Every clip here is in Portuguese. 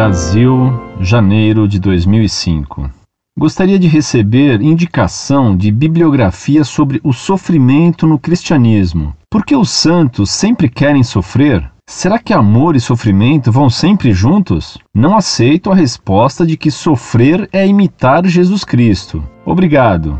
Brasil, janeiro de 2005. Gostaria de receber indicação de bibliografia sobre o sofrimento no cristianismo. Por que os santos sempre querem sofrer? Será que amor e sofrimento vão sempre juntos? Não aceito a resposta de que sofrer é imitar Jesus Cristo. Obrigado.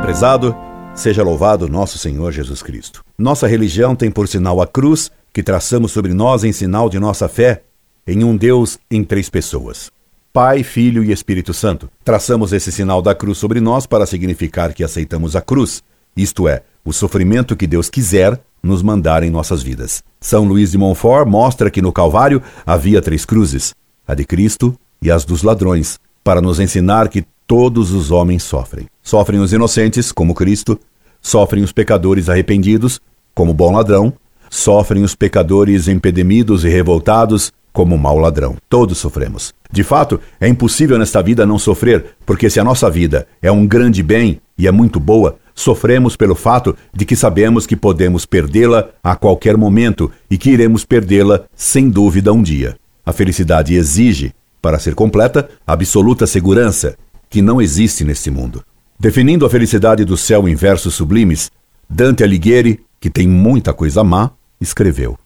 Prezado, seja louvado nosso Senhor Jesus Cristo. Nossa religião tem por sinal a cruz que traçamos sobre nós em sinal de nossa fé em um Deus em três pessoas. Pai, Filho e Espírito Santo. Traçamos esse sinal da cruz sobre nós para significar que aceitamos a cruz, isto é, o sofrimento que Deus quiser nos mandar em nossas vidas. São Luís de Montfort mostra que no Calvário havia três cruzes, a de Cristo e as dos ladrões, para nos ensinar que todos os homens sofrem. Sofrem os inocentes, como Cristo, sofrem os pecadores arrependidos, como bom ladrão, sofrem os pecadores empedemidos e revoltados, como mau ladrão. Todos sofremos. De fato, é impossível nesta vida não sofrer, porque se a nossa vida é um grande bem e é muito boa, sofremos pelo fato de que sabemos que podemos perdê-la a qualquer momento e que iremos perdê-la sem dúvida um dia. A felicidade exige, para ser completa, absoluta segurança, que não existe neste mundo. Definindo a felicidade do céu em versos sublimes, Dante Alighieri, que tem muita coisa má, escreveu: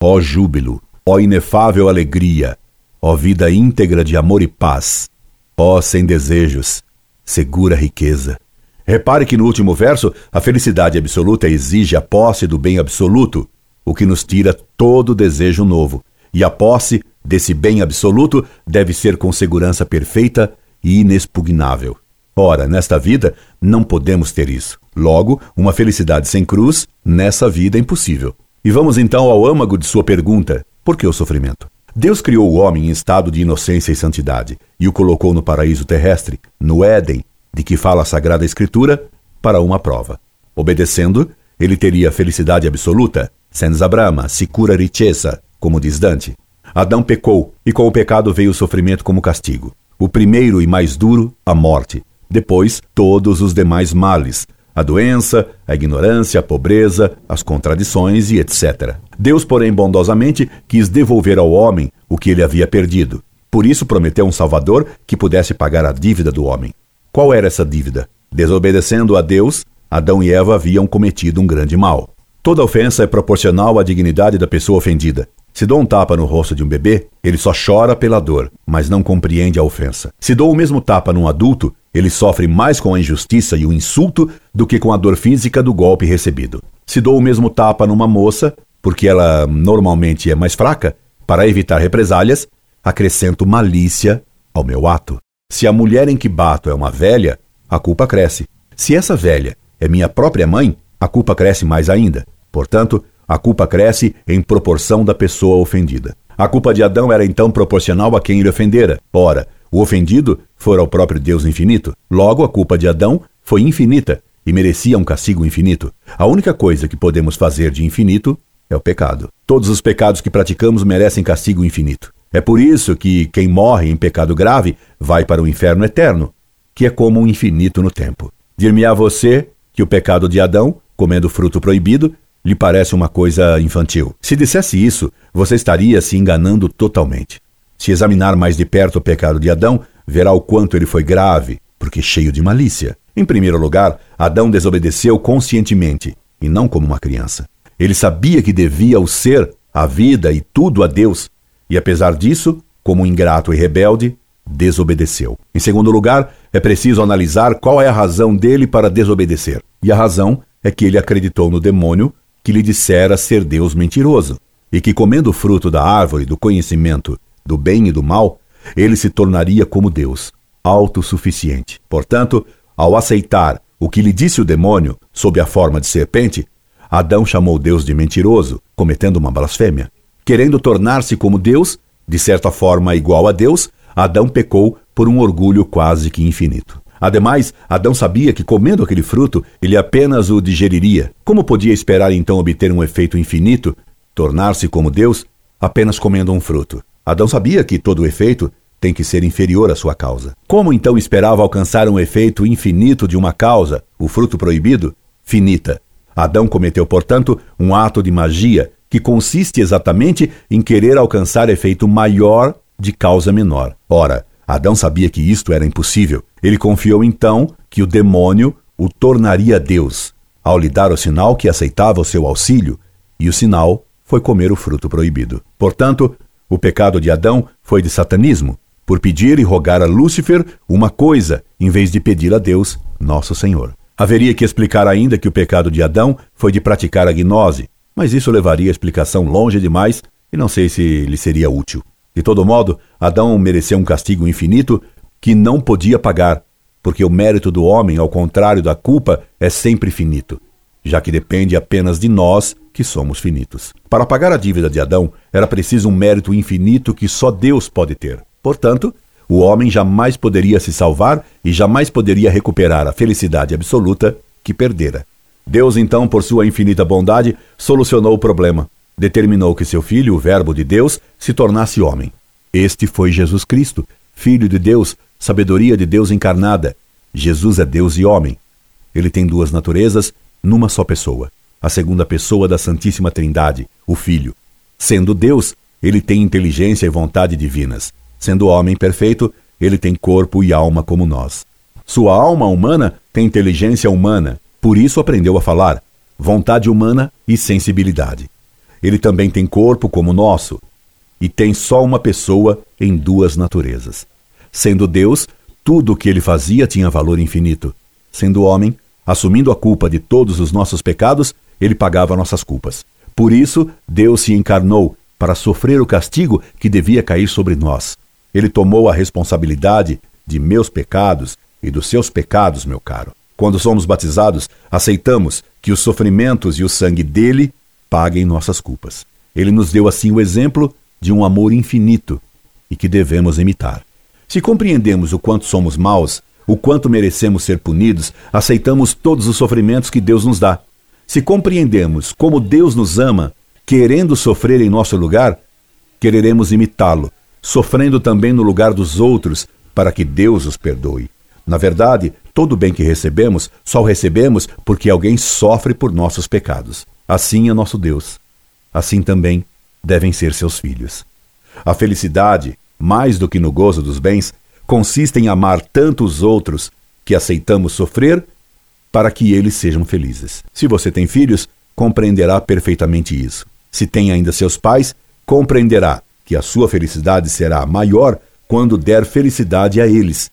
Ó júbilo, ó inefável alegria, ó vida íntegra de amor e paz, ó sem desejos, segura riqueza. Repare que no último verso, a felicidade absoluta exige a posse do bem absoluto, o que nos tira todo desejo novo, e a posse desse bem absoluto deve ser com segurança perfeita e inexpugnável. Ora, nesta vida não podemos ter isso. Logo, uma felicidade sem cruz, nessa vida é impossível. E vamos então ao âmago de sua pergunta: por que o sofrimento? Deus criou o homem em estado de inocência e santidade e o colocou no paraíso terrestre, no Éden, de que fala a Sagrada Escritura, para uma prova. Obedecendo, ele teria felicidade absoluta, senza brama, sicura riqueza, como diz Dante. Adão pecou e com o pecado veio o sofrimento como castigo. O primeiro e mais duro, a morte. Depois, todos os demais males, a doença, a ignorância, a pobreza, as contradições e etc. Deus, porém, bondosamente quis devolver ao homem o que ele havia perdido. Por isso prometeu um Salvador que pudesse pagar a dívida do homem. Qual era essa dívida? Desobedecendo a Deus, Adão e Eva haviam cometido um grande mal. Toda ofensa é proporcional à dignidade da pessoa ofendida. Se dou um tapa no rosto de um bebê, ele só chora pela dor, mas não compreende a ofensa. Se dou o mesmo tapa num adulto, ele sofre mais com a injustiça e o insulto do que com a dor física do golpe recebido. Se dou o mesmo tapa numa moça, porque ela normalmente é mais fraca, para evitar represálias, acrescento malícia ao meu ato. Se a mulher em que bato é uma velha, a culpa cresce. Se essa velha é minha própria mãe, a culpa cresce mais ainda. Portanto, a culpa cresce em proporção da pessoa ofendida. A culpa de Adão era então proporcional a quem ele ofendera. Ora, o ofendido fora o próprio Deus infinito. Logo, a culpa de Adão foi infinita e merecia um castigo infinito. A única coisa que podemos fazer de infinito é o pecado. Todos os pecados que praticamos merecem castigo infinito. É por isso que quem morre em pecado grave vai para o inferno eterno, que é como um infinito no tempo. Dir-me a você que o pecado de Adão, comendo fruto proibido, lhe parece uma coisa infantil. Se dissesse isso, você estaria se enganando totalmente. Se examinar mais de perto o pecado de Adão, verá o quanto ele foi grave, porque cheio de malícia. Em primeiro lugar, Adão desobedeceu conscientemente, e não como uma criança. Ele sabia que devia o ser, a vida e tudo a Deus, e apesar disso, como ingrato e rebelde, desobedeceu. Em segundo lugar, é preciso analisar qual é a razão dele para desobedecer. E a razão é que ele acreditou no demônio que lhe dissera ser Deus mentiroso, e que comendo o fruto da árvore do conhecimento do bem e do mal, ele se tornaria como Deus, autossuficiente. Portanto, ao aceitar o que lhe disse o demônio sob a forma de serpente, Adão chamou Deus de mentiroso, cometendo uma blasfêmia. Querendo tornar-se como Deus, de certa forma igual a Deus, Adão pecou por um orgulho quase que infinito. Ademais, Adão sabia que comendo aquele fruto, ele apenas o digeriria. Como podia esperar então obter um efeito infinito, tornar-se como Deus, apenas comendo um fruto? Adão sabia que todo efeito tem que ser inferior à sua causa. Como então esperava alcançar um efeito infinito de uma causa, o fruto proibido? Finita. Adão cometeu, portanto, um ato de magia que consiste exatamente em querer alcançar efeito maior de causa menor. Ora, Adão sabia que isto era impossível. Ele confiou então que o demônio o tornaria Deus, ao lhe dar o sinal que aceitava o seu auxílio, e o sinal foi comer o fruto proibido. Portanto, o pecado de Adão foi de satanismo, por pedir e rogar a Lúcifer uma coisa, em vez de pedir a Deus, nosso Senhor. Haveria que explicar ainda que o pecado de Adão foi de praticar a gnose, mas isso levaria a explicação longe demais e não sei se lhe seria útil. De todo modo, Adão mereceu um castigo infinito que não podia pagar, porque o mérito do homem, ao contrário da culpa, é sempre finito, já que depende apenas de nós, que somos finitos. Para pagar a dívida de Adão, era preciso um mérito infinito que só Deus pode ter. Portanto, o homem jamais poderia se salvar e jamais poderia recuperar a felicidade absoluta que perdera. Deus, então, por sua infinita bondade, solucionou o problema determinou que seu filho, o Verbo de Deus, se tornasse homem. Este foi Jesus Cristo, Filho de Deus, sabedoria de Deus encarnada. Jesus é Deus e homem. Ele tem duas naturezas numa só pessoa. A segunda pessoa da Santíssima Trindade, o Filho. Sendo Deus, ele tem inteligência e vontade divinas. Sendo homem perfeito, ele tem corpo e alma como nós. Sua alma humana tem inteligência humana, por isso aprendeu a falar, vontade humana e sensibilidade. Ele também tem corpo como o nosso, e tem só uma pessoa em duas naturezas. Sendo Deus, tudo o que ele fazia tinha valor infinito. Sendo homem, assumindo a culpa de todos os nossos pecados, ele pagava nossas culpas. Por isso, Deus se encarnou para sofrer o castigo que devia cair sobre nós. Ele tomou a responsabilidade de meus pecados e dos seus pecados, meu caro. Quando somos batizados, aceitamos que os sofrimentos e o sangue dele paguem nossas culpas. Ele nos deu assim o exemplo de um amor infinito e que devemos imitar. Se compreendemos o quanto somos maus, o quanto merecemos ser punidos, aceitamos todos os sofrimentos que Deus nos dá. Se compreendemos como Deus nos ama, querendo sofrer em nosso lugar, quereremos imitá-lo, sofrendo também no lugar dos outros, para que Deus os perdoe. Na verdade, todo bem que recebemos, só o recebemos porque alguém sofre por nossos pecados. Assim é nosso Deus. Assim também devem ser seus filhos. A felicidade, mais do que no gozo dos bens, consiste em amar tanto os outros que aceitamos sofrer para que eles sejam felizes. Se você tem filhos, compreenderá perfeitamente isso. Se tem ainda seus pais, compreenderá que a sua felicidade será maior quando der felicidade a eles,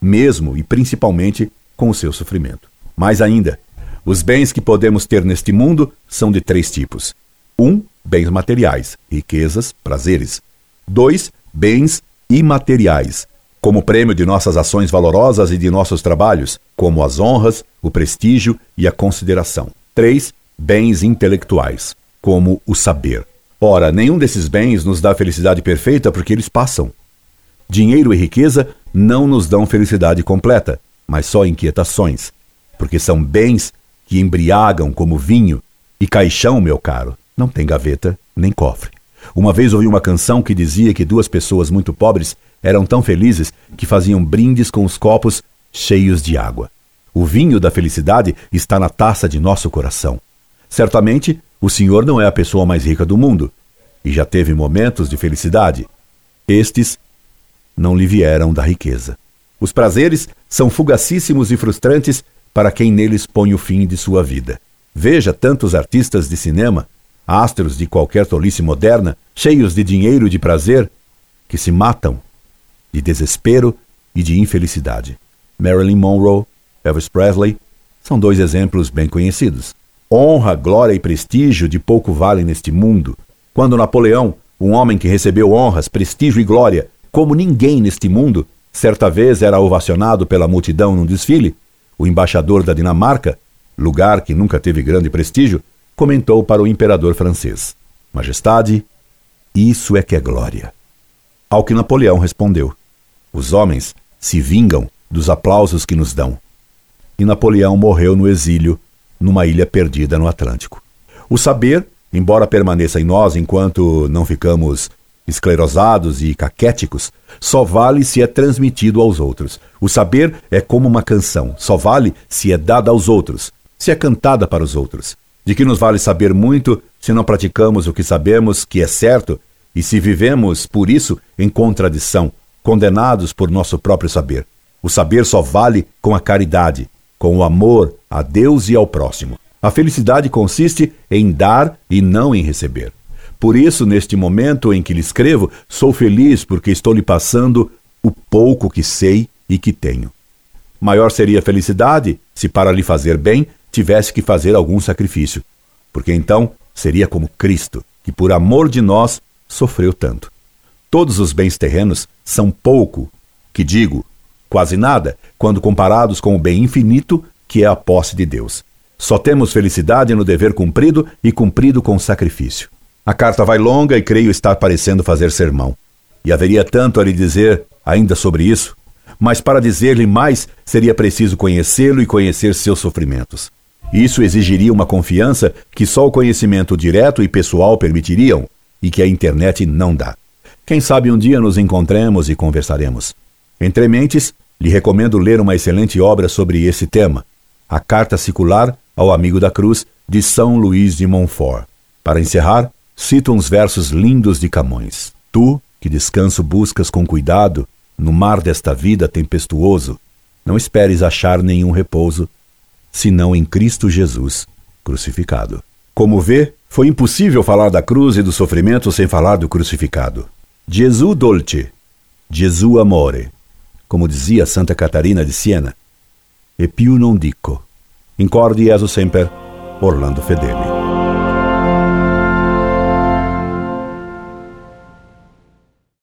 mesmo e principalmente com o seu sofrimento. Mais ainda, os bens que podemos ter neste mundo são de três tipos: 1. Um, bens materiais, riquezas, prazeres. 2. Bens imateriais, como prêmio de nossas ações valorosas e de nossos trabalhos, como as honras, o prestígio e a consideração. 3. Bens intelectuais, como o saber. Ora, nenhum desses bens nos dá felicidade perfeita porque eles passam. Dinheiro e riqueza não nos dão felicidade completa, mas só inquietações, porque são bens que embriagam como vinho, e caixão, meu caro, não tem gaveta nem cofre. Uma vez ouvi uma canção que dizia que duas pessoas muito pobres eram tão felizes que faziam brindes com os copos cheios de água. O vinho da felicidade está na taça de nosso coração. Certamente, o senhor não é a pessoa mais rica do mundo e já teve momentos de felicidade. Estes não lhe vieram da riqueza. Os prazeres são fugacíssimos e frustrantes para quem neles põe o fim de sua vida. Veja tantos artistas de cinema, astros de qualquer tolice moderna, cheios de dinheiro e de prazer, que se matam de desespero e de infelicidade. Marilyn Monroe, Elvis Presley são dois exemplos bem conhecidos. Honra, glória e prestígio de pouco valem neste mundo. Quando Napoleão, um homem que recebeu honras, prestígio e glória, como ninguém neste mundo, certa vez era ovacionado pela multidão num desfile, o embaixador da Dinamarca, lugar que nunca teve grande prestígio, comentou para o imperador francês: Majestade, isso é que é glória. Ao que Napoleão respondeu: Os homens se vingam dos aplausos que nos dão. E Napoleão morreu no exílio, numa ilha perdida no Atlântico. O saber, embora permaneça em nós enquanto não ficamos esclerosados e caquéticos, só vale se é transmitido aos outros. O saber é como uma canção, só vale se é dada aos outros, se é cantada para os outros. De que nos vale saber muito se não praticamos o que sabemos que é certo e se vivemos, por isso, em contradição, condenados por nosso próprio saber. O saber só vale com a caridade, com o amor a Deus e ao próximo. A felicidade consiste em dar e não em receber. Por isso, neste momento em que lhe escrevo, sou feliz porque estou lhe passando o pouco que sei e que tenho. Maior seria a felicidade se, para lhe fazer bem, tivesse que fazer algum sacrifício, porque então seria como Cristo, que por amor de nós sofreu tanto. Todos os bens terrenos são pouco, que digo, quase nada, quando comparados com o bem infinito que é a posse de Deus. Só temos felicidade no dever cumprido e cumprido com sacrifício. A carta vai longa e creio estar parecendo fazer sermão. E haveria tanto a lhe dizer ainda sobre isso, mas para dizer-lhe mais seria preciso conhecê-lo e conhecer seus sofrimentos. Isso exigiria uma confiança que só o conhecimento direto e pessoal permitiriam e que a internet não dá. Quem sabe um dia nos encontremos e conversaremos. Entre mentes, lhe recomendo ler uma excelente obra sobre esse tema, A Carta Secular ao Amigo da Cruz, de São Luís de Montfort. Para encerrar, cito uns versos lindos de Camões. Tu, que descanso buscas com cuidado, no mar desta vida tempestuoso, não esperes achar nenhum repouso senão em Cristo Jesus crucificado. Como vê, foi impossível falar da cruz e do sofrimento sem falar do crucificado. Gesù dolce, Gesù amore, como dizia Santa Catarina de Siena. E più non dico. Incorde Jesus semper, Orlando Fedeli.